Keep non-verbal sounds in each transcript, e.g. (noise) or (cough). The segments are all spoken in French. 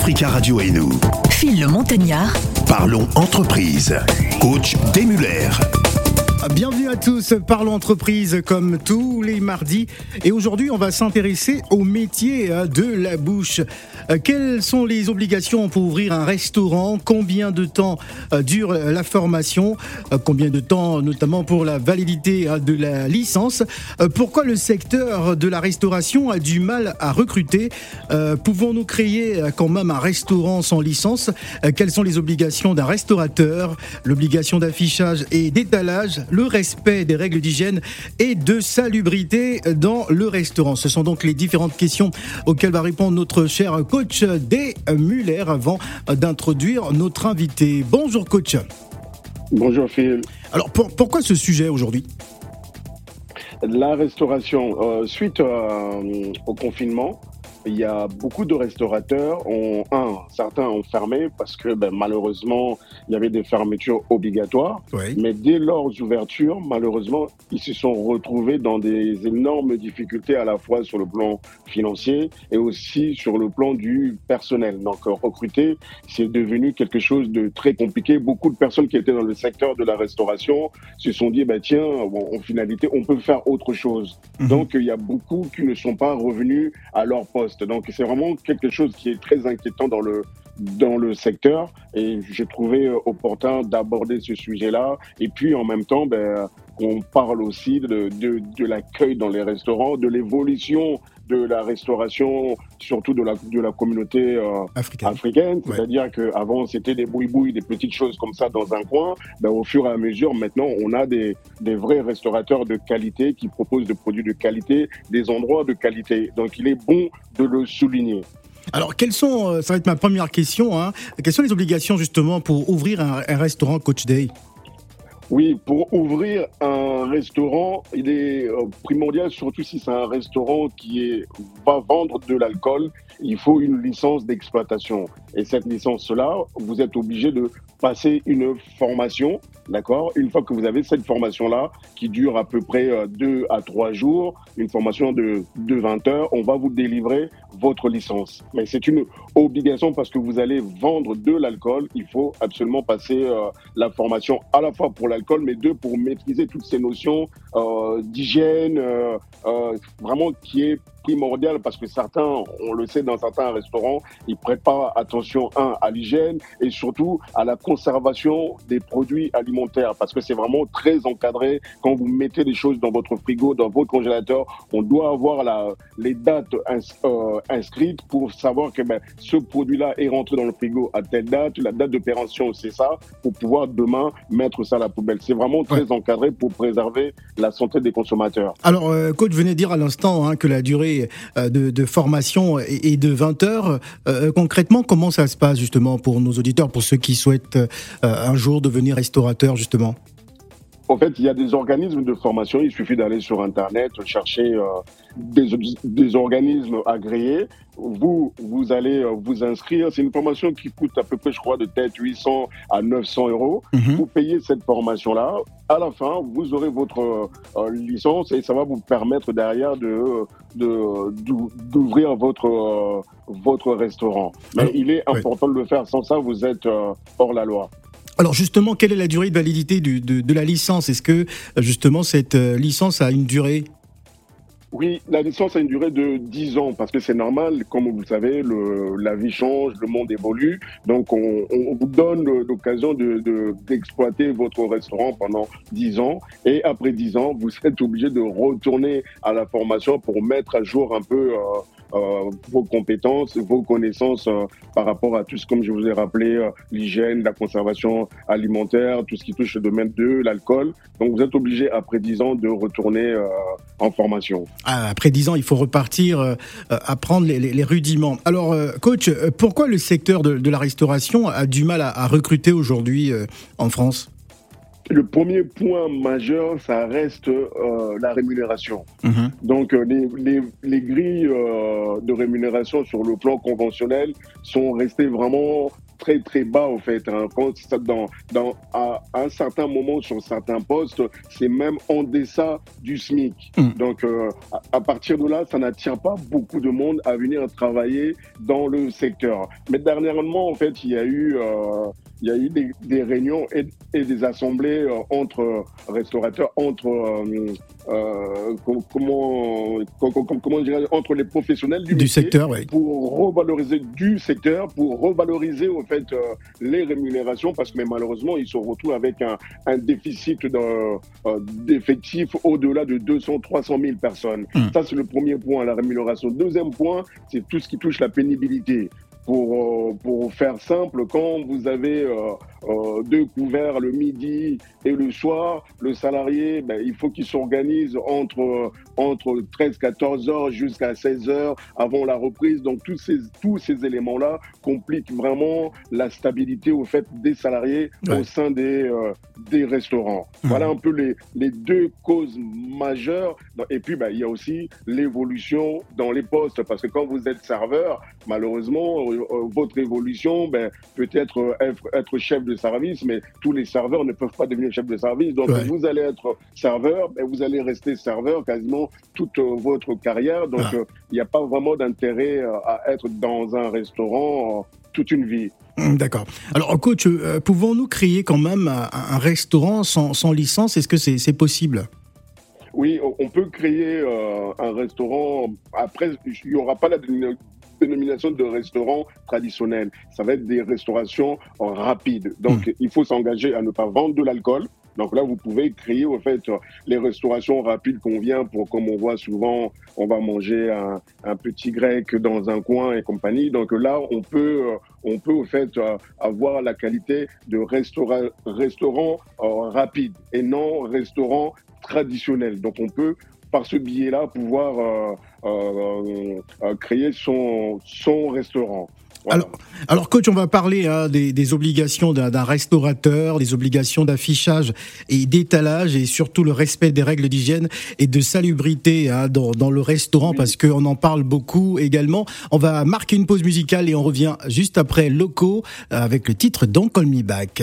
Africa Radio et nous. Phil le Montagnard. Parlons entreprise. Coach Demuller. Bienvenue à tous, parlons entreprise comme tous les mardis. Et aujourd'hui, on va s'intéresser au métier euh, de la bouche. Euh, quelles sont les obligations pour ouvrir un restaurant? Combien de temps euh, dure la formation? Combien de temps notamment pour la validité de la licence? Pourquoi le secteur de la restauration a du mal à recruter? Pouvons-nous créer quand même un restaurant sans licence? Quelles sont les obligations d'un restaurateur? L'obligation d'affichage et d'étalage? Le respect des règles d'hygiène et de salubrité dans le restaurant. Ce sont donc les différentes questions auxquelles va répondre notre cher coach des Muller avant d'introduire notre invité. Bonjour coach. Bonjour Phil. Alors pourquoi ce sujet aujourd'hui? La restauration, euh, suite euh, au confinement, il y a beaucoup de restaurateurs, ont, un, certains ont fermé parce que ben, malheureusement, il y avait des fermetures obligatoires. Mais dès leur ouverture, malheureusement, ils se sont retrouvés dans des énormes difficultés à la fois sur le plan financier et aussi sur le plan du personnel. Donc recruter, c'est devenu quelque chose de très compliqué. Beaucoup de personnes qui étaient dans le secteur de la restauration se sont dit, ben, tiens, en finalité, on peut faire autre chose. Mhm. Donc il y a beaucoup qui ne sont pas revenus à leur poste. Donc c'est vraiment quelque chose qui est très inquiétant dans le dans le secteur et j'ai trouvé euh, opportun d'aborder ce sujet-là. Et puis en même temps, ben, on parle aussi de, de, de l'accueil dans les restaurants, de l'évolution de la restauration, surtout de la, de la communauté euh, africaine. C'est-à-dire qu'avant, c'était des bouilles-bouilles, des petites choses comme ça dans un coin. Ben, au fur et à mesure, maintenant, on a des, des vrais restaurateurs de qualité qui proposent des produits de qualité, des endroits de qualité. Donc, il est bon de le souligner. Alors, quelles sont, euh, ça va être ma première question, hein, quelles sont les obligations justement pour ouvrir un, un restaurant Coach Day? Oui, pour ouvrir un restaurant, il est euh, primordial, surtout si c'est un restaurant qui va vendre de l'alcool, il faut une licence d'exploitation. Et cette licence-là, vous êtes obligé de passer une formation, d'accord? Une fois que vous avez cette formation-là, qui dure à peu près euh, deux à trois jours, une formation de, de 20 heures, on va vous délivrer votre licence. Mais c'est une obligation parce que vous allez vendre de l'alcool. Il faut absolument passer euh, la formation à la fois pour l'alcool, mais deux, pour maîtriser toutes ces notions euh, d'hygiène, euh, euh vraiment qui est primordial parce que certains, on le sait dans certains restaurants, ils prêtent pas attention, un, à l'hygiène et surtout à la conservation des produits alimentaires parce que c'est vraiment très encadré. Quand vous mettez des choses dans votre frigo, dans votre congélateur, on doit avoir la, les dates euh, inscrites pour savoir que ben, ce produit-là est rentré dans le frigo à telle date, la date d'opération, c'est ça, pour pouvoir demain mettre ça à la poubelle. C'est vraiment très encadré pour préserver la santé des consommateurs. Alors, euh, coach, venez dire à l'instant hein, que la durée euh, de, formation et, de 20 heures. Euh, concrètement, comment ça se passe justement pour nos auditeurs, pour ceux qui souhaitent euh, un jour devenir restaurateur justement? En fait, il y a des organismes de formation. Il suffit d'aller sur Internet, chercher des, organismes agréés. Vous, vous allez euh, vous inscrire. C'est une formation qui coûte à peu près, je crois, de tête 800 à 900 euros. Mhm. Vous payez cette formation-là. À la fin, vous aurez votre euh, licence et ça va vous permettre derrière de d'ouvrir votre euh, votre restaurant. Mais il est important de le faire. Sans ça, vous êtes hors la loi. Alors justement, quelle est la durée de validité de, la licence? Est-ce que justement cette licence a une durée? Oui, la licence a une durée de 10 ans parce que c'est normal, comme vous le savez, la vie change, le monde évolue. Donc, on, vous donne l'occasion d'exploiter de, votre restaurant pendant 10 ans. Et après 10 ans, vous êtes obligé de retourner à la formation pour mettre à jour un peu euh, euh, vos compétences, vos connaissances euh, par rapport à tout ce, comme je vous ai rappelé, euh, l'hygiène, la conservation alimentaire, tout ce qui touche le domaine de l'alcool. Donc vous êtes obligé après 10 ans de retourner en formation. Ah, après 10 ans, il faut repartir, apprendre les, rudiments. Alors, coach, pourquoi le secteur de, la restauration a du mal à recruter aujourd'hui en France? Le premier point majeur, ça reste euh, la rémunération. Mhm. Donc, euh, les, les, les grilles euh, de rémunération sur le plan conventionnel sont restées vraiment très très bas au fait. Hein. Quand dans, dans à un certain moment sur certains postes, c'est même en deçà du SMIC. Hmm. Donc euh, à, partir de là, ça n'attire pas beaucoup de monde à venir travailler dans le secteur. Mais dernièrement, en fait, il y a eu euh, il y a eu des, des réunions et, et, des assemblées euh, entre restaurateurs, entre euh, euh comment comment, comment dirais entre les professionnels du, secteur, pour revaloriser du secteur, pour revaloriser en fait euh, les rémunérations parce que mais malheureusement ils se retrouvent avec un, un déficit d'effectifs au-delà de 200 300 000 personnes. Hmm. Ça c'est le premier point, la rémunération. Deuxième point, c'est tout ce qui touche la pénibilité. Pour, euh, pour faire simple, quand vous avez euh, euh, deux couverts le midi et le soir, le salarié, ben, il faut qu'il s'organise entre, entre 13-14 heures jusqu'à 16 heures avant la reprise. Donc tous ces, tous ces éléments-là compliquent vraiment la stabilité au fait des salariés au sein des, des restaurants. Mmh. Voilà un peu les, les deux causes majeures. Et puis, ben, il y a aussi l'évolution dans les postes, parce que quand vous êtes serveur, malheureusement, euh, votre évolution, ben, peut-être être, chef de service, mais tous les serveurs ne peuvent pas devenir chef de service. Donc, vous allez être serveur, ben, vous allez rester serveur quasiment toute euh, votre carrière. Donc, ah. euh, il n'y a pas vraiment d'intérêt à être dans un restaurant toute une vie. Hum, d'accord. Alors, coach, pouvons-nous créer quand même un, restaurant sans, sans licence? Est-ce que c'est possible? Oui, on peut créer un restaurant. Après, il n'y aura pas la dénomination de restaurant traditionnel. Ça va être des restaurations rapides. Donc, hmm. il faut s'engager à ne pas vendre de l'alcool. Donc là, vous pouvez créer au fait les restaurations rapides qu'on vient pour, comme on voit souvent, on va manger un, petit grec dans un coin et compagnie. Donc là, on peut, on peut au fait avoir la qualité de restaurant, restaurant euh, rapide et non restaurant traditionnel. Donc on peut par ce biais-là pouvoir euh, euh, euh, créer son, son restaurant. Alors, alors, coach, on va parler hein, des, obligations d'un restaurateur, des obligations d'affichage et d'étalage, et surtout le respect des règles d'hygiène et de salubrité hein, dans, dans, le restaurant, parce qu'on en parle beaucoup également. On va marquer une pause musicale et on revient juste après Loco avec le titre Don't Call Me Back.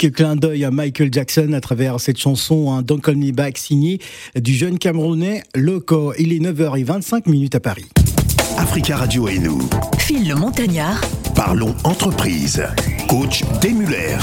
Magnifique clin d'œil à Michael Jackson à travers cette chanson un Don't Call Me Back signée du jeune Camerounais Loco. Il est 9h25 minutes à Paris. Africa Radio et nous. Phil le Montagnard. Parlons entreprise. Coach Muller.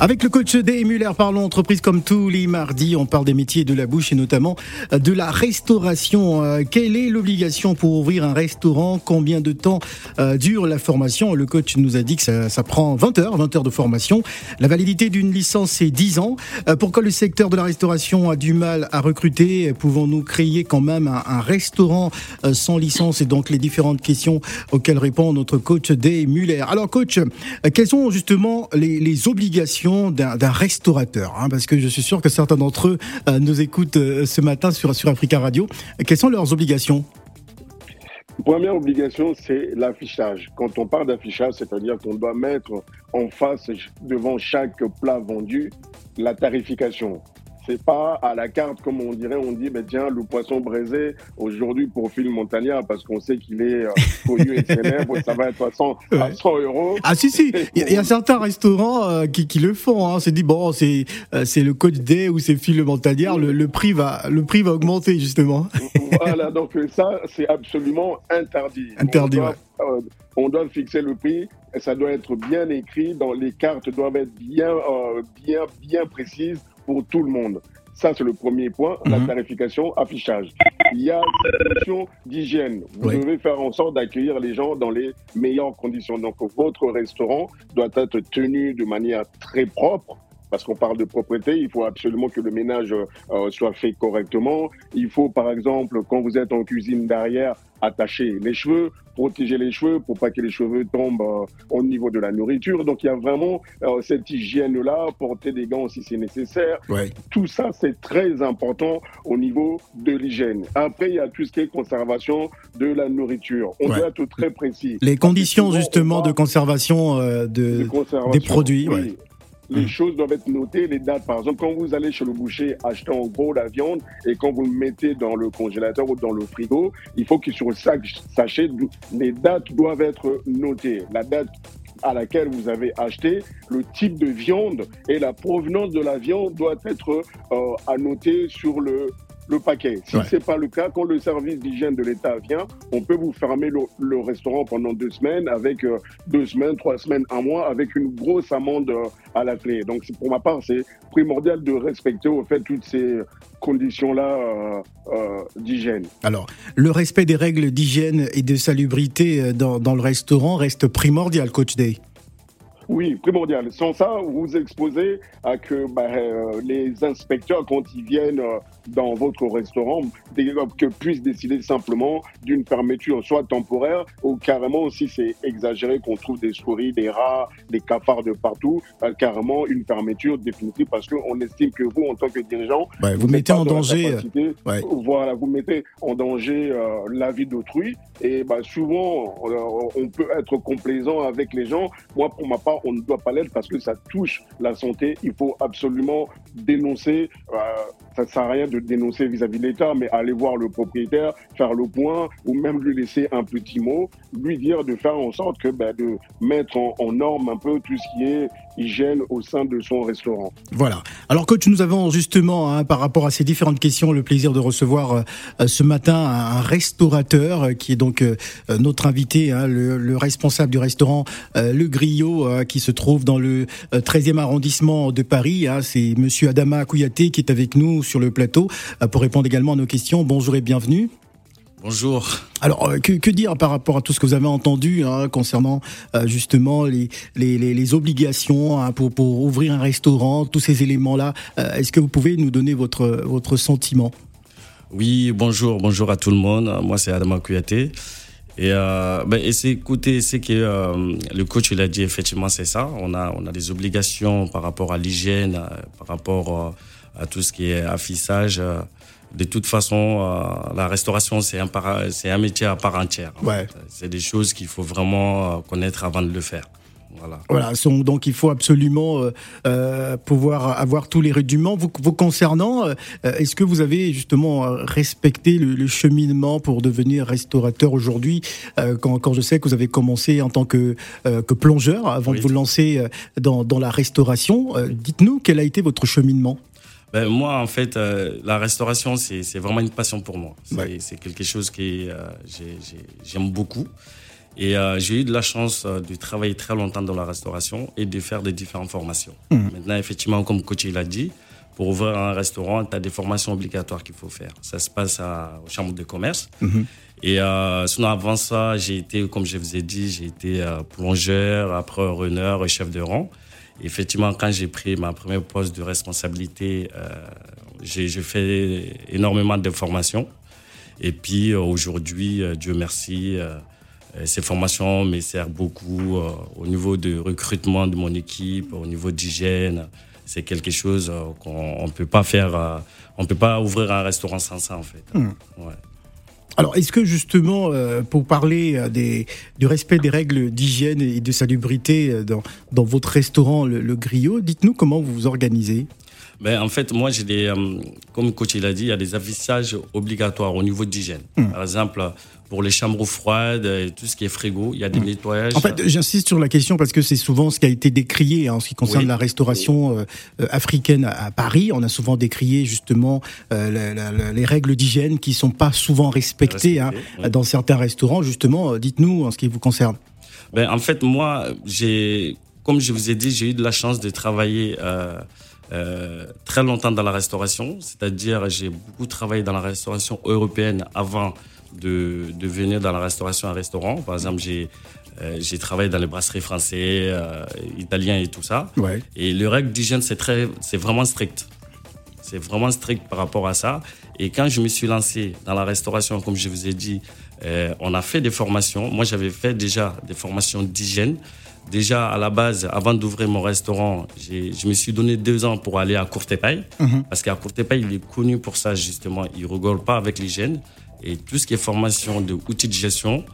Avec le coach D. Muller, parlons entreprise comme tous les mardis. On parle des métiers de la bouche et notamment de la restauration. Euh, quelle est l'obligation pour ouvrir un restaurant? Combien de temps euh, dure la formation? Le coach nous a dit que ça, ça, prend 20 heures, 20 heures de formation. La validité d'une licence, c'est 10 ans. Euh, pourquoi le secteur de la restauration a du mal à recruter? Pouvons-nous créer quand même un, restaurant sans licence? Et donc les différentes questions auxquelles répond notre coach D. Muller. Alors coach, quelles sont justement les obligations d'un restaurateur hein, Parce que je suis sûr que certains d'entre eux euh, nous écoutent euh, ce matin sur, sur Africa Radio. Quelles sont leurs obligations? Première obligation, c'est l'affichage. Quand on parle d'affichage, c'est-à-dire qu'on doit mettre en face, devant chaque plat vendu, la tarification c'est pas à la carte comme on dirait, on dit, ben tiens, le poisson braisé, aujourd'hui pour Phil Montagnard, parce qu'on sait qu'il est euh, connu et célèbre, ça va être à 100, à 100 euros. Ah si, si, il y, a certains restaurants euh, qui, qui, le font, hein. c'est dit, bon, c'est euh, c'est le Code Day ou c'est Phil Montagnard, le, le, prix va, le prix va augmenter justement. voilà, donc ça, c'est absolument interdit. Interdit, on doit, on fixer le prix, et ça doit être bien écrit, dans les cartes doivent être bien, bien, bien précises pour tout le monde. Ça, c'est le premier point, la mhm. tarification, affichage. Il y a une question d'hygiène. Vous devez faire en sorte d'accueillir les gens dans les meilleures conditions. Donc, votre restaurant doit être tenu de manière très propre, parce qu'on parle de propreté, il faut absolument que le ménage euh, soit fait correctement. Il faut, par exemple, quand vous êtes en cuisine derrière, attacher les cheveux, protéger les cheveux pour pas que les cheveux tombent euh, au niveau de la nourriture. Donc il y a vraiment euh, cette hygiène-là, porter des gants si c'est nécessaire. Tout ça, c'est très important au niveau de l'hygiène. Après, il y a tout ce qui est conservation de la nourriture. On doit être très précis. Les conditions justement de conservation, de, de conservation, des produits. Oui les mm. choses doivent être notées, les dates. Par exemple, quand vous allez chez le boucher acheter en gros la viande et quand vous le mettez dans le congélateur ou dans le frigo, il faut que sur le sac sachet, les dates doivent être notées. La date à laquelle vous avez acheté, le type de viande et la provenance de la viande doit être euh, annotée sur le le paquet. Si ce n'est pas le cas, quand le service d'hygiène de l'État vient, on peut vous fermer le, restaurant pendant deux semaines, avec euh, deux semaines, trois semaines, un mois, avec une grosse amende euh, à la clé. Donc pour ma part, c'est primordial de respecter au fait toutes ces conditions-là euh, d'hygiène. Alors, le respect des règles d'hygiène et de salubrité dans, dans le restaurant reste primordial, Coach Day. Oui, primordial. Sans ça, vous vous exposez à que bah, euh, les inspecteurs, quand ils viennent euh, dans votre restaurant, que puissent décider simplement d'une fermeture, soit temporaire, ou carrément, si c'est exagéré, qu'on trouve des souris, des rats, des cafards de partout, euh, carrément une fermeture définitive, parce qu'on estime que vous, en tant que dirigeant, vous, mettez en danger. Voilà, vous mettez en danger la vie d'autrui, et bah, souvent, on peut être complaisant avec les gens. Moi, pour ma part, on ne doit pas l'être parce que ça touche la santé. Il faut absolument dénoncer. Euh, ça ne sert à rien de dénoncer vis-à-vis de l'État, mais aller voir le propriétaire, faire le point, ou même lui laisser un petit mot, lui dire de faire en sorte que ben, de mettre en, norme un peu tout ce qui est hygiène au sein de son restaurant. Voilà. Alors coach, nous avons justement, hein, par rapport à ces différentes questions, le plaisir de recevoir euh, ce matin un, restaurateur euh, qui est donc notre invité, hein, le, le, responsable du restaurant Le Griot, qui se trouve dans le 13e euh, arrondissement de Paris. Hein. C'est Monsieur Adama Kouyaté qui est avec nous sur le plateau euh, pour répondre également à nos questions. Bonjour et bienvenue. Bonjour. Alors, euh, que, dire par rapport à tout ce que vous avez entendu hein, concernant justement les, les, obligations hein, pour, pour ouvrir un restaurant, tous ces éléments-là Est-ce que vous pouvez nous donner votre, votre sentiment? Oui, bonjour, bonjour à tout le monde. Moi, c'est Adama Kouyaté. Et, euh, ben, et c'est écoutez, c'est que euh, le coach il a dit effectivement c'est ça. On a on a des obligations par rapport à l'hygiène, euh, par rapport euh, à tout ce qui est affichage. De toute façon, la restauration c'est un c'est un métier à part entière. Ouais. C'est des choses qu'il faut vraiment connaître avant de le faire. Voilà. Voilà, donc il faut absolument euh, euh, pouvoir avoir tous les rudiments. Vous, vous concernant, euh, est-ce que vous avez justement euh, respecté le, le cheminement pour devenir restaurateur aujourd'hui euh, quand, quand je sais que vous avez commencé en tant que, euh, que plongeur avant Oui. de vous lancer euh, dans, dans la restauration, euh, dites-nous quel a été votre cheminement? Ben, moi, en fait, euh, la restauration, c'est vraiment une passion pour moi. C'est Ouais. quelque chose que euh, j'ai- j'ai- j'aime beaucoup. Et euh, j'ai eu de la chance de travailler très longtemps dans la restauration et de faire des différentes formations. Mhm. Maintenant, effectivement, comme coach il a dit, pour ouvrir un restaurant, tu as des formations obligatoires qu'il faut faire. Ça se passe à, aux chambres de commerce. Mhm. Et euh, sinon, avant ça, j'ai été, comme je vous ai dit, j'ai été euh, plongeur, après runner et chef de rang. Effectivement, quand j'ai pris ma première poste de responsabilité, euh, j'ai fait énormément de formations. Et puis euh, aujourd'hui, euh, Dieu merci, ces formations me servent beaucoup au niveau de recrutement de mon équipe, au niveau d'hygiène. C'est quelque chose qu'on ne peut pas faire. on peut pas ouvrir un restaurant sans ça, en fait. Hmm. Ouais. Alors, est-ce que justement, euh, pour parler euh, des, du respect des règles d'hygiène et de salubrité euh, dans, dans votre restaurant, le, le Griot, dites-nous comment vous vous organisez Ben, en fait, moi, j'ai des, euh, comme coach il a dit, il y a des affichages obligatoires au niveau d'hygiène. Hmm. Par exemple, pour les chambres froides et tout ce qui est frigo, il y a des nettoyages. En fait, j'insiste sur la question parce que c'est souvent ce qui a été décrié hein, en ce qui concerne Oui. la restauration euh, euh, africaine à, Paris. On a souvent décrié justement euh, la- la- la- les règles d'hygiène qui sont pas souvent respectées, hein, oui. dans certains restaurants. Justement, dites-nous en ce qui vous concerne. Ben, en fait, moi, j'ai, comme je vous ai dit, j'ai eu de la chance de travailler euh, euh, très longtemps dans la restauration. C'est-à-dire, j'ai beaucoup travaillé dans la restauration européenne avant de, de venir dans la restauration à restaurant. Par exemple, j'ai euh, j'ai travaillé dans les brasseries français, euh, italiens et tout ça. Ouais. Et le règle d'hygiène, c'est très, c'est vraiment strict. C'est vraiment strict par rapport à ça. Et quand je me suis lancé dans la restauration, comme je vous ai dit, euh, on a fait des formations. Moi, j'avais fait déjà des formations d'hygiène. Déjà, à la base, avant d'ouvrir mon restaurant, je me suis donné deux ans pour aller à Courtepaille. Mhm. Parce qu'à Courtepaille, il est connu pour ça, justement. Il ne rigole pas avec l'hygiène. Et tout ce qui est formation de outils de gestion.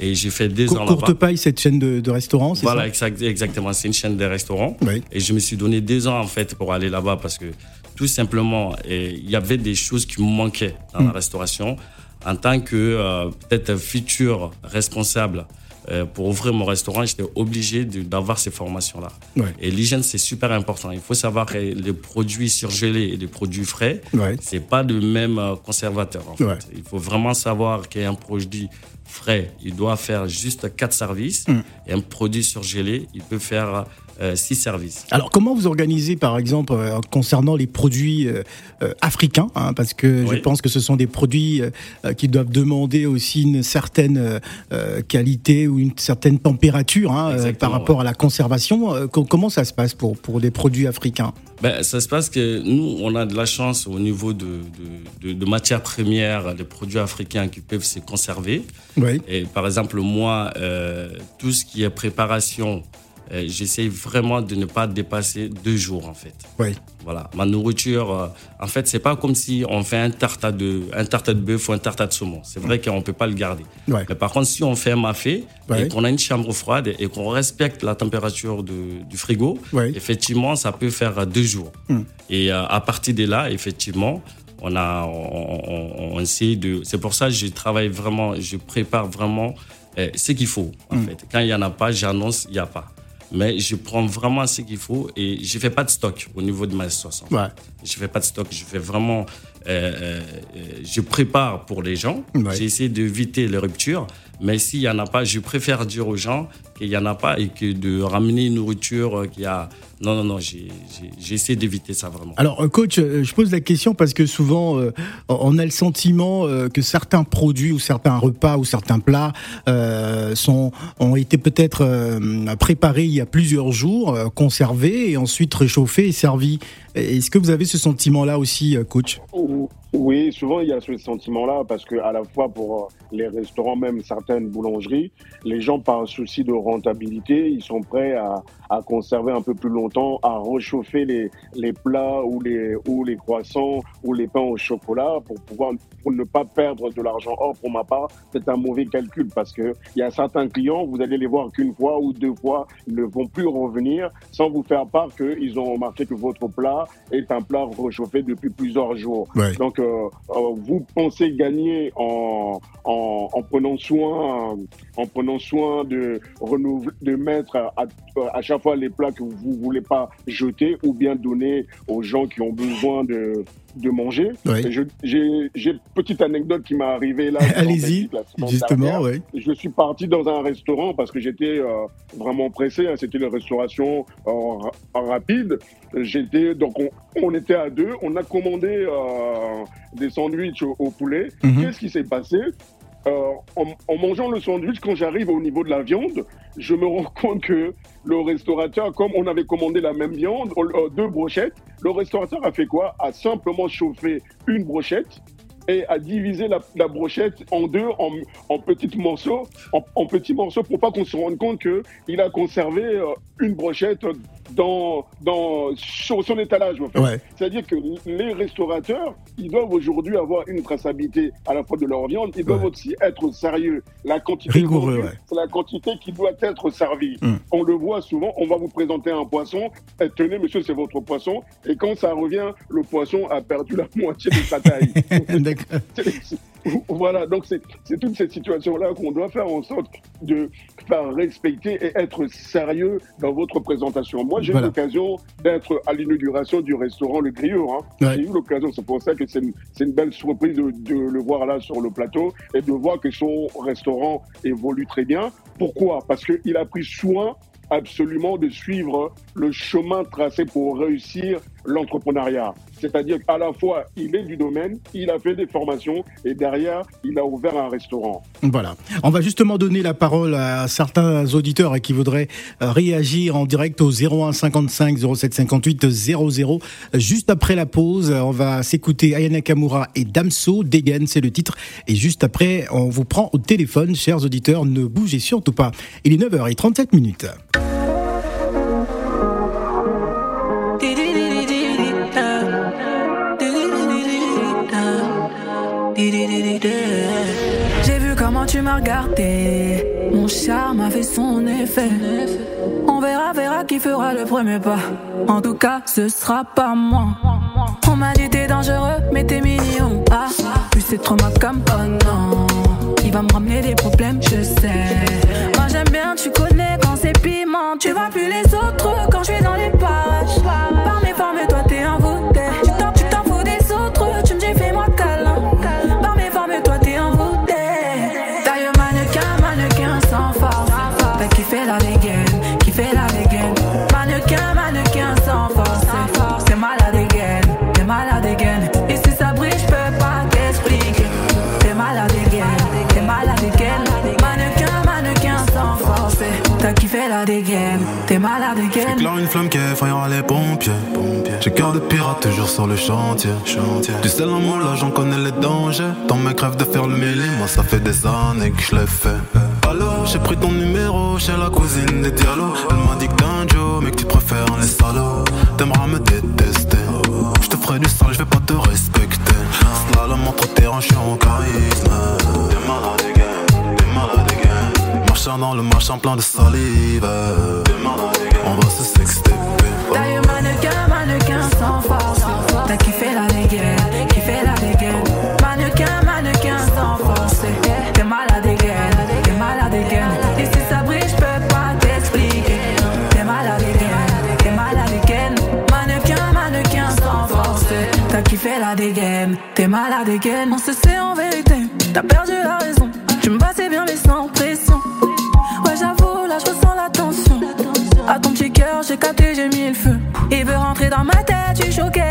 Et j'ai fait deux ans là-bas. Courte paille, cette chaîne de, de restaurants, c'est Voilà, ça exactement. C'est une chaîne de restaurants. Oui. Et je me suis donné deux ans en fait pour aller là-bas parce que tout simplement, il y avait des choses qui me manquaient dans la restauration. En tant que euh, peut-être futur responsable euh, pour ouvrir mon restaurant, j'étais obligé d'avoir ces formations-là. Ouais. Et l'hygiène, c'est super important. Il faut savoir que les produits surgelés et les produits frais, Ouais. c'est pas le même euh, conservateur. En fait. Ouais. Il faut vraiment savoir qu'un produit frais, il doit faire juste quatre services. Mm. Et un produit surgelé, il peut faire six services. Alors, comment vous organisez, par exemple, euh, concernant les produits euh, euh, africains hein, Parce que je pense que ce sont des produits euh, euh, qui doivent demander aussi une certaine euh, euh, qualité ou une certaine température hein, euh, par rapport à la conservation. Euh, co- comment ça se passe pour, pour des produits africains? Ben, ça se passe que nous, on a de la chance au niveau de, de, de- de matières premières, des produits africains qui peuvent se conserver. Oui. Et par exemple, moi, euh, tout ce qui est préparation, euh, j'essaye vraiment de ne pas dépasser deux jours, en fait. Oui. Voilà, ma nourriture, euh, en fait, c'est pas comme si on fait un tartat de, un tartat de bœuf ou un tartat de saumon. C'est vrai qu'on peut pas le garder. Mais par contre, si on fait un mafé et qu'on a une chambre froide et qu'on respecte la température de- du frigo, effectivement, ça peut faire deux jours. Hmm. Et euh, à partir de là, effectivement, on a, on, on- de. C'est pour ça que je travaille vraiment, je prépare vraiment euh, ce qu'il faut. En Hmm. fait, quand il y en a pas, j'annonce il y a pas. Mais je prends vraiment ce qu'il faut et je fais pas de stock au niveau de ma sauce. Ouais. Je fais pas de stock, je fais vraiment, euh, euh, euh, je prépare pour les gens. Ouais. J'essaie d'éviter les ruptures, mais s'il y en a pas, je préfère dire aux gens qu'il y en a pas et que de ramener une nourriture qui a. Non, non, non, j'essaie d'éviter ça vraiment. Alors, coach, je pose la question parce que souvent, euh, on a le sentiment que certains produits ou certains repas ou certains plats euh, sont, ont été peut-être préparés il y a plusieurs jours, conservés et ensuite réchauffés et servis. Est-ce que vous avez ce sentiment-là aussi, coach? Oui, souvent il y a ce sentiment-là parce que à la fois pour les restaurants, même certaines boulangeries, les gens par souci de rentabilité, ils sont prêts à, à conserver un peu plus longtemps, à réchauffer les, les plats ou les, ou les croissants ou les pains au chocolat pour pouvoir pour ne pas perdre de l'argent. Or, pour ma part, c'est un mauvais calcul parce que il y a certains clients, vous allez les voir qu'une fois ou deux fois, ils ne vont plus revenir sans vous faire part qu'ils ont remarqué que votre plat est un plat réchauffé depuis plusieurs jours. Donc, euh, euh, vous pensez gagner en, en, en, prenant soin, en prenant soin de de mettre à, à chaque fois les plats que vous voulez pas jeter ou bien donner aux gens qui ont besoin de, de manger. J'ai petite anecdote qui m'est arrivée là. (laughs) Allez-y, justement, oui. Je suis parti dans un restaurant parce que j'étais euh, vraiment pressé. Hein. C'était une restauration euh, rapide. J'étais donc on, était à deux. On a commandé euh, des sandwichs au, poulet. Mhm. Qu'est-ce qui s'est passé? En, en, mangeant le sandwich, quand j'arrive au niveau de la viande, je me rends (laughs) compte que le restaurateur, comme on avait commandé la même viande, euh, deux brochettes, le restaurateur a fait quoi? A simplement chauffé une brochette et a divisé la, brochette en deux, en, petits morceaux, en, petits morceaux pour pas qu'on se rende compte qu'il a conservé euh, une brochette dans, dans, sur son étalage. C'est-à-dire que les restaurateurs, ils doivent aujourd'hui avoir une traçabilité à la fois de leur viande, ils doivent aussi être sérieux. La quantité, Rigoureux, c'est la quantité qui doit être servie. Hum. On le voit souvent, on va vous présenter un poisson, et tenez monsieur, c'est votre poisson, et quand ça revient, le poisson a perdu la (laughs) moitié de sa taille. (laughs) (laughs) voilà, donc c'est toute cette situation-là qu'on doit faire en sorte de faire respecter et être sérieux dans votre présentation. Moi, j'ai eu l'occasion d'être à l'inauguration du restaurant Le Griot. Hein. J'ai eu l'occasion, c'est pour ça que c'est une, une, belle surprise de, de, le voir là sur le plateau et de voir que son restaurant évolue très bien. Pourquoi? Parce qu'il a pris soin absolument de suivre le chemin tracé pour réussir l'entrepreneuriat. C'est-à-dire qu'à la fois, il est du domaine, il a fait des formations et derrière, il a ouvert un restaurant. Voilà. On va justement donner la parole à certains auditeurs qui voudraient euh, réagir en direct au 01 55 07 58 00. Juste après la pause, on va s'écouter Ayana Kamura et Damso. Degen, c'est le titre. Et juste après, on vous prend au téléphone, chers auditeurs. Ne bougez surtout pas. Il est 9h37 minutes. Mon charme a fait son effet. On verra, verra qui fera le premier pas. En tout cas, ce sera pas moi. On m'a dit t'es dangereux, mais t'es mignon. Ah, plus c'est trop ma comme oh non. Il va me ramener des problèmes, je sais. Moi j'aime bien, tu connais quand c'est piment. Tu vois plus les autres quand je suis dans les parages. T'es malade J'éclaire une flamme qui effrayera les pompiers. J'ai cœur de pirate toujours sur le chantier. Tu sais l'amour là j'en connais les dangers. Dans mes crèves de faire le mêlé, moi ça fait des années que je l'ai fait. Alors j'ai pris ton numéro chez la cousine des Diallo. Elle m'a dit que t'es un Joe, mais que tu préfères les salauds. T'aimeras me détester. Je te ferai du sale, je vais pas te respecter. Slalom entre terrain, je suis en charisme. T'es malade, gars, t'es malade, dans le machin plein de salive. On va se sexter. D'ailleurs, mannequin, mannequin sans force. T'as kiffé la dégaine, kiffé la dégaine. Mannequin, mannequin sans force. T'es malade dégaine, t'es malade dégaine. Et si ça brille, j'peux pas t'expliquer. T'es malade dégaine, t'es malade dégaine. Mannequin, mannequin sans force. T'as kiffé la dégaine, t'es malade dégaine. On se sait en vérité, t'as perdu la raison. Tu me passais bien mais sans pression. J'ai capté, j'ai mis le feu. Il veut rentrer dans ma tête, tu choqué.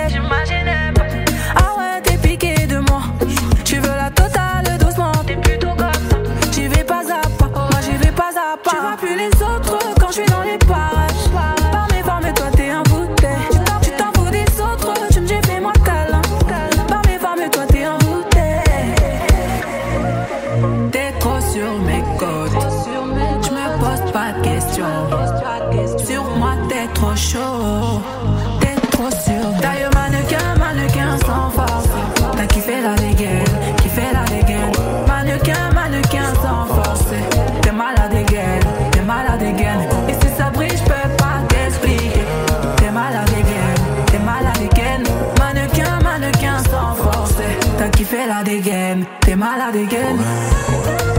Qui fait la dégaine. T'es malade again.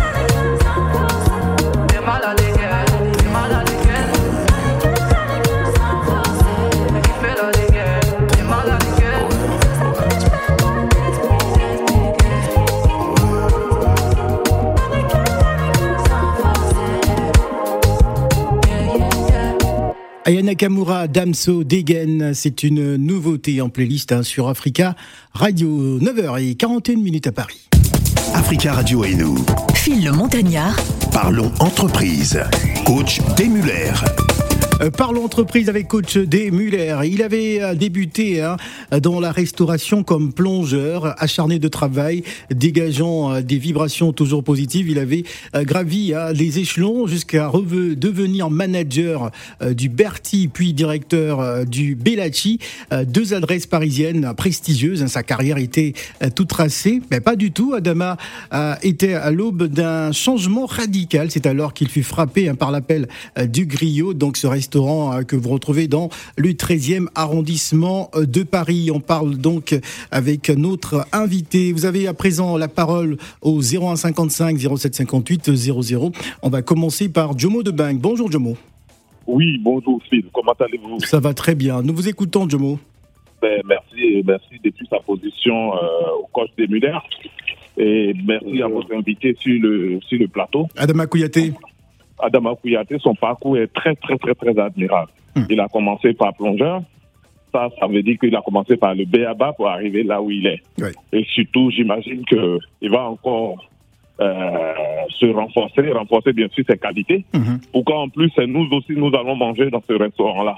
Aya Nakamura, Damso, Degen, c'est une nouveauté en playlist hein, sur Africa Radio 9h41 minutes à Paris. Africa Radio et nous. Phil le Montagnard, Parlons entreprise. Coach Demuller. Euh, Parlons entreprise avec coach D. Muller. Il avait euh, débuté hein, dans la restauration comme plongeur, acharné de travail, dégageant euh, des vibrations toujours positives. Il avait gravi hein, les échelons jusqu'à devenir manager du Berti, puis directeur du Bellacci. Deux adresses parisiennes prestigieuses. hein. Sa carrière était toute tracée, mais pas du tout. Adama était à l'aube d'un changement radical. C'est alors qu'il fut frappé hein, par l'appel du Griot, donc ce restaurant euh, que vous retrouvez dans le 13e arrondissement euh, de Paris. On parle donc avec notre invité. Vous avez à présent la parole au 0155 0758 00. On va commencer par Jomo de Bang. Bonjour Jomo. Oui, bonjour Phil, comment allez-vous? Ça va très bien. Nous vous écoutons Jomo. Ben, Merci, merci depuis sa position euh, au coach des Muller. Et merci à votre invité sur le, sur le plateau. Adama Kouyaté. Adama Kouyaté, son parcours est très, très, très, très admirable. Il a commencé par plongeur. Ça, ça veut dire qu'il a commencé par le BABA pour arriver là où il est. Et surtout, j'imagine qu'il va encore euh, se renforcer, renforcer bien sûr ses qualités. Mhm. Pour qu'en plus, nous aussi, nous allons manger dans ce restaurant-là.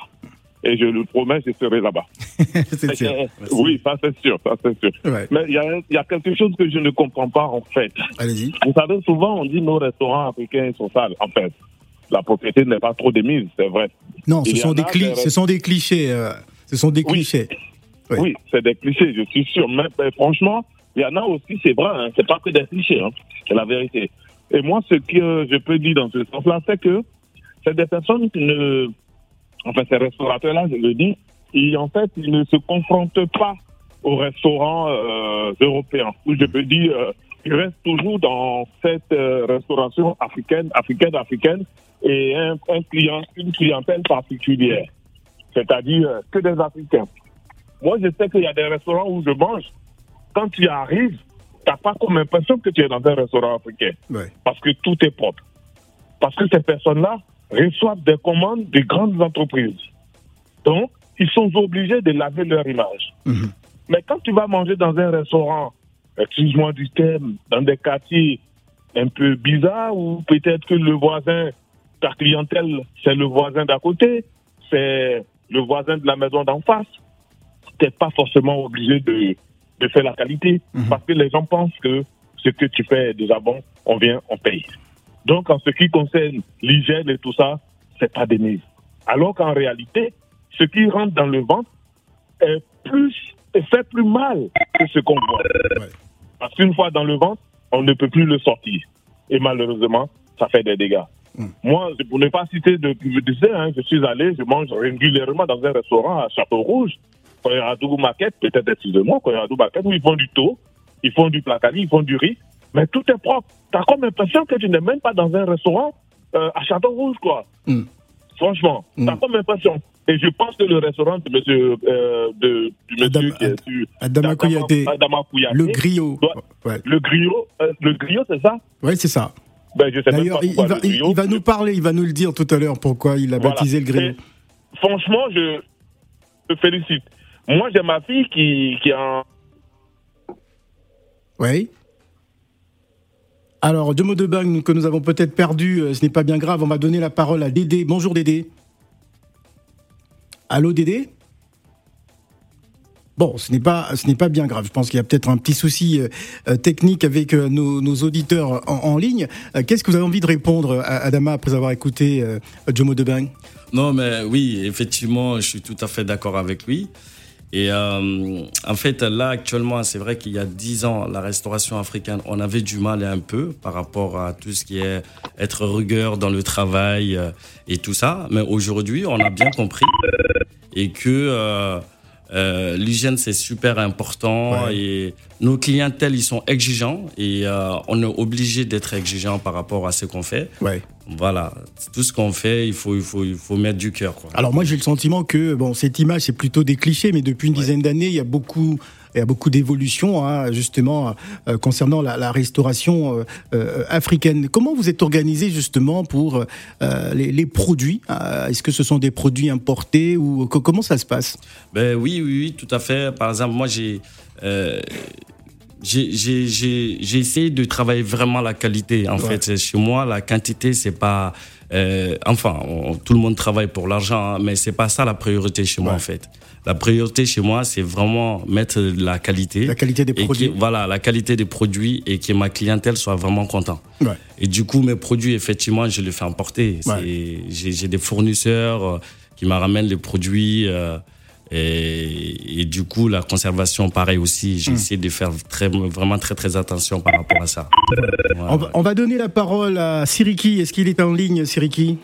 Et je le promets, je serai là-bas. (laughs) C'est sûr. Euh, oui, ça c'est sûr, ça c'est sûr. Ouais. Mais il y a, il y a quelque chose que je ne comprends pas en fait. Allez-y. Vous savez, souvent on dit nos restaurants africains sont sales. En fait, la propriété n'est pas trop démise, c'est vrai. Non, ce sont des, cli- des- ce sont des clichés. euh, ce sont des Oui. clichés. Ouais. Oui, c'est des clichés, je suis sûr. Mais, mais franchement, il y en a aussi, c'est vrai, hein, c'est pas que des clichés, hein, c'est la vérité. Et moi, ce que je peux dire dans ce sens-là, c'est que c'est des personnes qui ne. Enfin, ces restaurateurs-là, je le dis, ils, en fait, ils ne se confrontent pas aux restaurants euh, européens. Ou je peux dire, euh, ils restent toujours dans cette euh, restauration africaine, africaine, africaine, et un, un client, une clientèle particulière. C'est-à-dire euh, que des Africains. Moi, je sais qu'il y a des restaurants où je mange. Quand tu y arrives, tu n'as pas comme impression que tu es dans un restaurant africain. Parce que tout est propre. Parce que ces personnes-là reçoivent des commandes de grandes entreprises. Donc, ils sont obligés de laver leur image. Mhm. Mais quand tu vas manger dans un restaurant, excuse-moi du terme, dans des quartiers un peu bizarres, où peut-être que le voisin, ta clientèle, c'est le voisin d'à côté, c'est le voisin de la maison d'en face, tu n'es pas forcément obligé de, de faire la qualité, parce que les gens pensent que ce que tu fais est déjà bon, on vient, on paye. Donc, en ce qui concerne l'hygiène et tout ça, c'est pas des mises. Alors qu'en réalité, ce qui rentre dans le ventre est plus, fait plus mal que ce qu'on voit. Ouais. Parce qu'une fois dans le ventre, on ne peut plus le sortir. Et malheureusement, ça fait des dégâts. Moi, je- pour ne pas citer de publicité, hein, je suis allé, je mange régulièrement dans un restaurant à Château-Rouge, quand il y a Dougou Maquette, peut-être excusez-moi, quand il y a Dougou Maquette, où ils font du taux, ils font du placali, ils font du riz, mais tout est propre. T'as comme l'impression que tu n'es même pas dans un restaurant euh, à Château-Rouge, quoi. Mm. Franchement, t'as Mm. comme l'impression. Et je pense que le restaurant de monsieur, euh, de, du monsieur Adam- qui est sur Adama Kouyaté. Adama Kouyaté, Le griot. doit- Ouais, le griot, euh, le griot, c'est ça? Ouais c'est ça. ben, je sais même D'ailleurs, pas il, va, le il- griot. il va nous parler, il va nous le dire tout à l'heure pourquoi il a Voilà. baptisé le griot. Et franchement, je te félicite. Moi, j'ai ma fille qui, qui a Oui. Alors, deux mots de que nous avons peut-être perdu, euh, ce n'est pas bien grave. On va donner la parole à Dédé. Bonjour Dédé. Allô Dédé? Bon, ce n'est pas, ce n'est pas bien grave. Je pense qu'il y a peut-être un petit souci euh, euh, technique avec nos, auditeurs en, ligne. Qu'est-ce que vous avez envie de répondre à Adama après avoir écouté Jomo Debang Non, mais oui, effectivement, je suis tout à fait d'accord avec lui. Et euh, en fait, là, actuellement, c'est vrai qu'il y a dix ans, la restauration africaine, on avait du mal un peu par rapport à tout ce qui est être rigueur dans le travail euh, et tout ça. Mais aujourd'hui, on a bien compris et que euh, l'hygiène c'est super important Ouais. et nos clientèles ils sont exigeants et euh, on est obligé d'être exigeant par rapport à ce qu'on fait. Ouais. Voilà, tout ce qu'on fait, il faut, il faut, il faut mettre du cœur. quoi. Alors moi j'ai le sentiment que bon cette image c'est plutôt des clichés, mais depuis une dizaine d'années il y a beaucoup il y a beaucoup d'évolutions hein, justement euh, concernant la, la restauration euh, euh, africaine. Comment vous êtes organisé justement pour les, les produits Est-ce que ce sont des produits importés ou co- comment ça se passe? Ben oui, oui, oui, tout à fait. Par exemple, moi, j'ai j'ai essayé de travailler vraiment la qualité. En Ouais. fait, chez moi, la quantité, c'est pas. euh, enfin, on- tout le monde travaille pour l'argent, hein, mais c'est pas ça la priorité chez moi, en fait. La priorité chez moi, c'est vraiment mettre la qualité. La qualité des produits. qui- voilà, la qualité des produits et que ma clientèle soit vraiment content. Ouais. Et du coup, mes produits, effectivement, je les fais importer. Ouais. J'ai des fournisseurs euh, qui me ramènent les produits. euh, et, et du coup, la conservation, pareil aussi. Hmm. J'ai essayé de faire très, vraiment très, très attention par rapport à ça. Ouais, on, va, ouais. on va donner la parole à Siriki. Est-ce qu'il est en ligne, Siriki?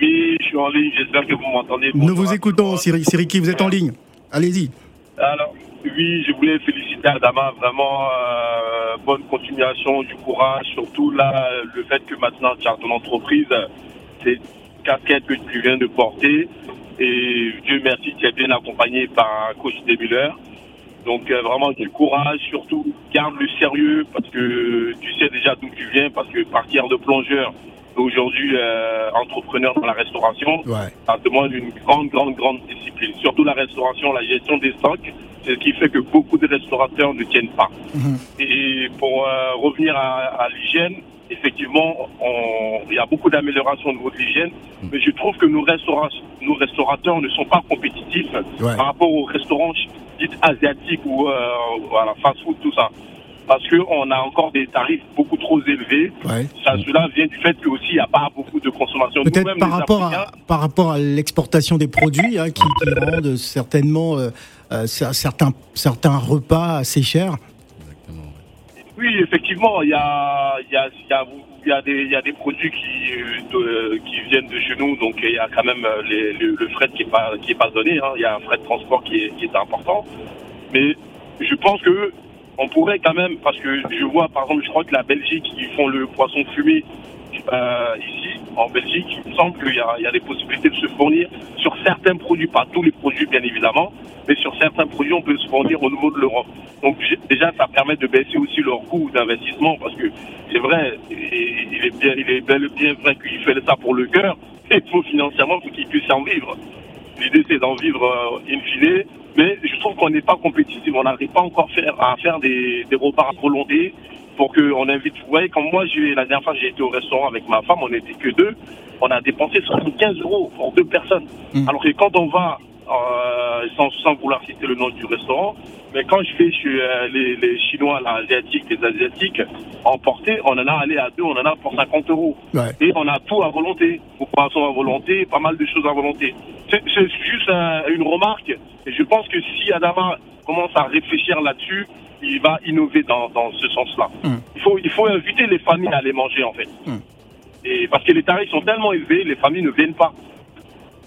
Oui, je suis en ligne, j'espère que vous m'entendez. Nous vous écoutons. Siri- Siriki. Vous êtes en ligne. Allez-y. Alors, oui, je voulais féliciter Adama, vraiment euh, bonne continuation, du courage, surtout là, le fait que maintenant tu as ton entreprise, c'est casquette que tu viens de porter et Dieu merci, tu es bien accompagné par un coach Miller. Donc euh, vraiment du courage, surtout garde le sérieux parce que tu sais déjà d'où tu viens, parce que partir de plongeur, aujourd'hui euh, entrepreneur dans la restauration, Ouais. ça demande une grande, grande, grande discipline. Surtout la restauration, la gestion des stocks, c'est ce qui fait que beaucoup de restaurateurs ne tiennent pas. Mhm. Et pour euh, revenir à, à l'hygiène, effectivement, il y a beaucoup d'améliorations au niveau de l'hygiène, mais je trouve que nos, restaura- nos restaurateurs ne sont pas compétitifs Ouais. par rapport aux restaurants dits asiatiques ou euh, voilà, fast-food, tout ça. Parce qu'on a encore des tarifs beaucoup trop élevés. Ouais. Ça, cela vient du fait que aussi il n'y a pas beaucoup de consommation. Peut-être par rapport à Africains, par rapport à l'exportation des produits hein, qui, qui rendent certainement euh, euh, cer- certains certains repas assez chers. Oui, effectivement, il y a, y, a, y, a, y, a des, y a des produits qui, euh, de- qui viennent de chez nous, donc il y a quand même les, le, le fret qui est pas, qui est pas donné. hein. Il y a un fret de transport qui est, qui est important. Mais je pense que on pourrait quand même, parce que je vois par exemple, je crois que la Belgique, ils font le poisson fumé euh, ici, en Belgique. Il me semble qu'il y, a- des possibilités de se fournir sur certains produits, pas tous les produits bien évidemment, mais sur certains produits, on peut se fournir au niveau de l'Europe. Donc déjà, ça permet de baisser aussi leur coût d'investissement, parce que c'est vrai, il est bien, il est bel et bien vrai qu'il fait ça pour le cœur, et (laughs) il faut financièrement pour qu'il puisse en vivre. L'idée, c'est d'en vivre euh, in fine, mais je trouve qu'on n'est pas compétitif. On n'arrive pas encore faire, à faire des, des repas à volonté pour qu'on invite. Vous voyez, comme moi, j'ai, la dernière fois j'ai été au restaurant avec ma femme, on n'était que deux. On a dépensé 75 euros pour deux personnes. Mm. Alors que quand on va, euh, sans, sans vouloir citer le nom du restaurant, mais quand je vais chez euh, les, les Chinois, là, asiatiques, les Asiatiques, emportés, on en a allé à deux, on en a pour 50 euros. Ouais. Et on a tout à volonté. Au poisson à volonté, pas mal de choses à volonté. C'est juste un- une remarque. Et je pense que si Adama commence à réfléchir là-dessus, il va innover dans, dans ce sens-là. Mm. Il, faut, il faut inviter les familles à aller manger, en fait. Mm. Et parce que les tarifs sont tellement élevés, les familles ne viennent pas.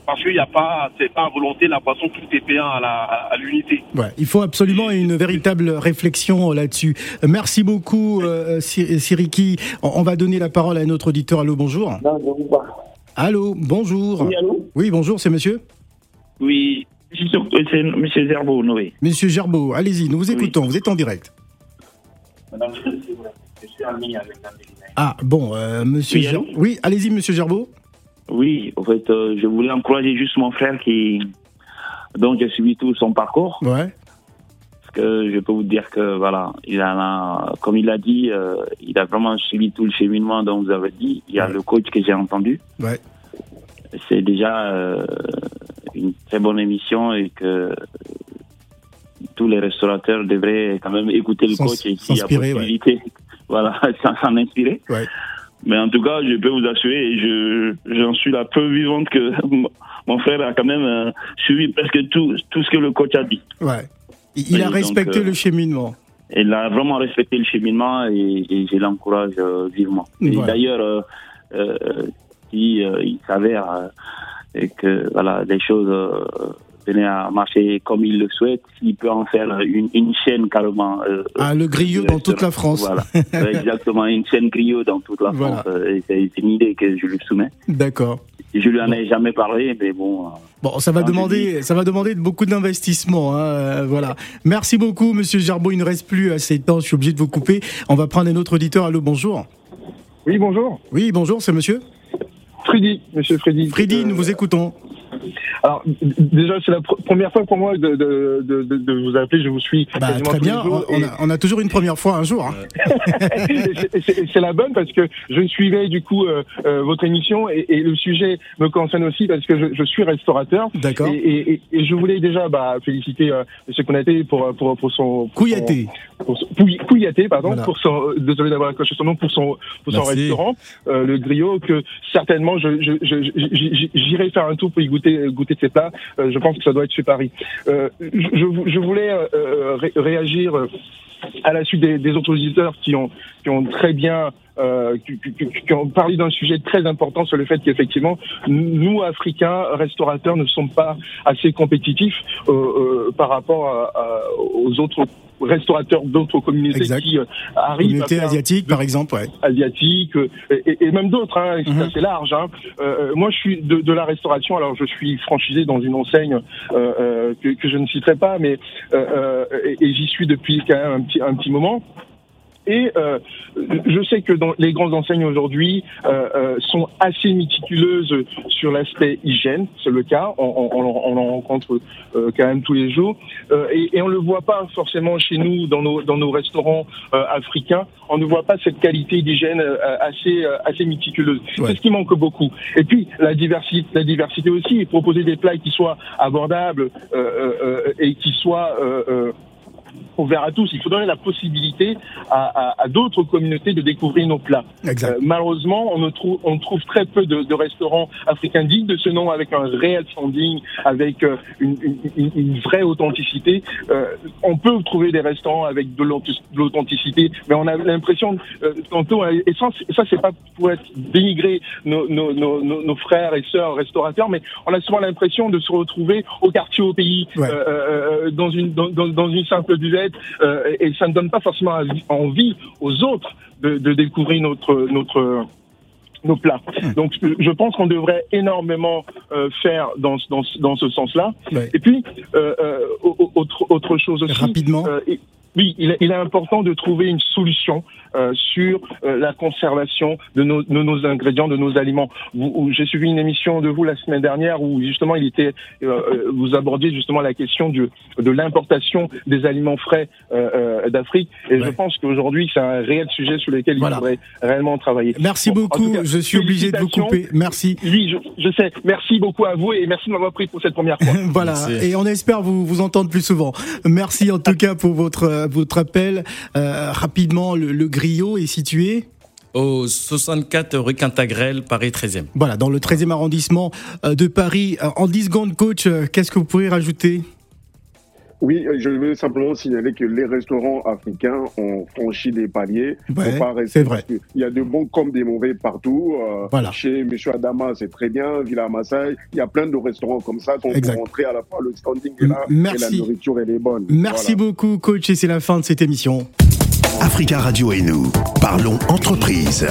Parce qu'il n'y a pas, c'est pas à volonté, la poisson, tout est payant à la- à- à l'unité. Ouais, il faut absolument une véritable réflexion là-dessus. Euh, Merci beaucoup, euh, Sir- Siriki. On, on va donner la parole à notre auditeur. Allô, bonjour. Allô, bonjour. Oui, allô Oui, bonjour, c'est monsieur Oui, c'est sur- euh, c'est M. Zerbo, Noé. Monsieur Gerbeau, allez-y, nous vous Oui. écoutons, vous êtes en direct. Madame, je suis en ligne avec Ah, bon, euh, monsieur Oui, Ger- Oui, allez-y, monsieur Gerbeau. Oui, en fait, euh, je voulais encourager juste mon frère qui, dont j'ai suivi tout son parcours. Ouais, Parce que je peux vous dire que, voilà, il en a, comme il a dit, euh, il a vraiment suivi tout le cheminement dont vous avez dit. Il y a Ouais. le coach que j'ai entendu. ouais. C'est déjà euh, une très bonne émission et que tous les restaurateurs devraient quand même écouter le coach et a ouais. possibilité, (laughs) voilà, s'en inspirer. Ouais. Mais en tout cas, je peux vous assurer, je j'en suis la preuve vivante que (laughs) mon frère a quand même euh, suivi presque tout, tout ce que le coach a dit. Ouais. Il, il a donc, respecté euh, le cheminement. Il a vraiment respecté le cheminement et, et je l'encourage euh, vivement. Et d'ailleurs, si euh, il s'avère que voilà, les choses euh, venait à marcher comme il le souhaite, il peut en faire une, une chaîne carrément. euh, Ah, le griot de dans toute la. France. Voilà, (laughs) exactement, une chaîne griot dans toute la Voilà. France. euh, C'est une idée que je lui soumets. D'accord. Je lui en ai jamais parlé, mais bon. euh, Bon, ça va demander, ça va demander beaucoup d'investissement. Hein, euh, voilà. Merci beaucoup, Monsieur Gerbeau. Il ne reste plus assez de temps. Je suis obligé de vous couper. On va prendre un autre auditeur. Allô, bonjour. Oui, bonjour. Oui, bonjour, c'est Monsieur Freddy, monsieur Freddy. Freddy. Euh, Nous vous écoutons. Alors, déjà, c'est la pr- première fois pour moi de, de, de, de- vous appeler. Je vous suis Bah, très bien. jours On, et- a, on a toujours une première fois un jour. hein. (laughs) c'est- la bonne parce que je suivais du coup euh, euh, votre émission et, et le sujet me concerne aussi parce que je, je suis restaurateur. D'accord. Et, et, je voulais déjà bah, féliciter euh, M. Konaté pour, pour, pour son... pour Couillaté. son- pour son- Pouy- Couillaté, pardon, Voilà. pour son, euh, désolé d'avoir accroché son nom, pour son, pour son Merci. restaurant, euh, le griot, que certainement je- j'irai faire un tour pour y goûter, goûter Euh, je pense que ça doit être chez Paris. Euh, je, voulais euh, ré- réagir à la suite des, autres auditeurs qui ont, très bien qui, ont parlé d'un sujet très important sur le fait qu'effectivement, nous, Africains, restaurateurs, ne sommes pas assez compétitifs par rapport aux autres restaurateurs d'autres communautés Exact. qui euh, arrivent à Communauté faire asiatique, par exemple. Ouais. asiatiques euh, et, et même d'autres, hein, c'est Mhm. assez large. Hein. Euh, euh, moi, je suis de, de la restauration. Alors, je suis franchisé dans une enseigne que, que je ne citerai pas, mais et, et j'y suis depuis quand même un petit un petit moment. Et euh, je sais que dans les grandes enseignes aujourd'hui euh, euh, sont assez méticuleuses sur l'aspect hygiène, c'est le cas, on, on, on, on en rencontre euh, quand même tous les jours, euh, et, et on le voit pas forcément chez nous dans nos dans nos restaurants euh, africains, on ne voit pas cette qualité d'hygiène euh, assez euh, assez méticuleuse. Ouais. C'est ce qui manque beaucoup. Et puis la diversité, la diversité aussi, proposer des plats qui soient abordables euh, euh, euh, et qui soient ouverts à tous. Il faut donner la possibilité à, à, à d'autres communautés de découvrir nos plats. Euh, malheureusement, on, ne trouve, on trouve très peu de, de restaurants africains dignes de ce nom, avec un réel standing, avec euh, une, une, une- une vraie authenticité. Euh, on peut trouver des restaurants avec de l'authentic- de l'authenticité, mais on a l'impression, tantôt, et ça, c'est- ça c'est pas pour être dénigrer nos, nos, nos, nos- nos frères et sœurs restaurateurs, mais on a souvent l'impression de se retrouver au quartier au pays, Ouais. dans une dans, dans, dans une simple buvette, euh, et ça ne donne pas forcément envie- aux autres de, de découvrir notre notre nos plats. Donc, je pense qu'on devrait énormément euh, faire dans, ce- dans, dans ce sens-là. Ouais. Et puis, euh, au- au- autre, autre chose aussi. Rapidement. et- oui, il est, il est important de trouver une solution euh, sur euh, la conservation de nos, de nos ingrédients, de nos aliments. J'ai suivi une émission de vous la semaine dernière où justement il était, euh, euh, vous abordiez justement la question du, de l'importation des aliments frais euh, euh, d'Afrique. Et je pense qu'aujourd'hui c'est un réel sujet sur lequel Voilà. il faudrait réellement travailler. Merci Bon, beaucoup. cas, je suis obligé de vous couper. Merci. Oui, je, je sais. Merci beaucoup à vous et merci de m'avoir pris pour cette première fois. (laughs) voilà, Merci. et on espère vous vous entendre plus souvent. Merci en tout cas pour votre euh, votre appel. Euh, rapidement, le, le griot est situé Au 64 rue Cantagrel, Paris 13e. voilà dans le 13e arrondissement euh, de Paris. En 10 secondes, coach, qu'est-ce que vous pourriez rajouter? Oui, euh, je veux simplement signaler que les restaurants africains ont franchi des paliers. Ouais, Faut pas rester c'est vrai. Il y a de bons comme des mauvais partout. Euh, Voilà. Chez Monsieur Adama, c'est très bien. Villa Massaï, il y a plein de restaurants comme ça. Donc, Exact. pour rentrer à la fois, le standing est là M- merci. et la nourriture, elle est bonne. Merci Voilà. beaucoup, coach, et c'est la fin de cette émission. Africa Radio et nous, parlons entreprise.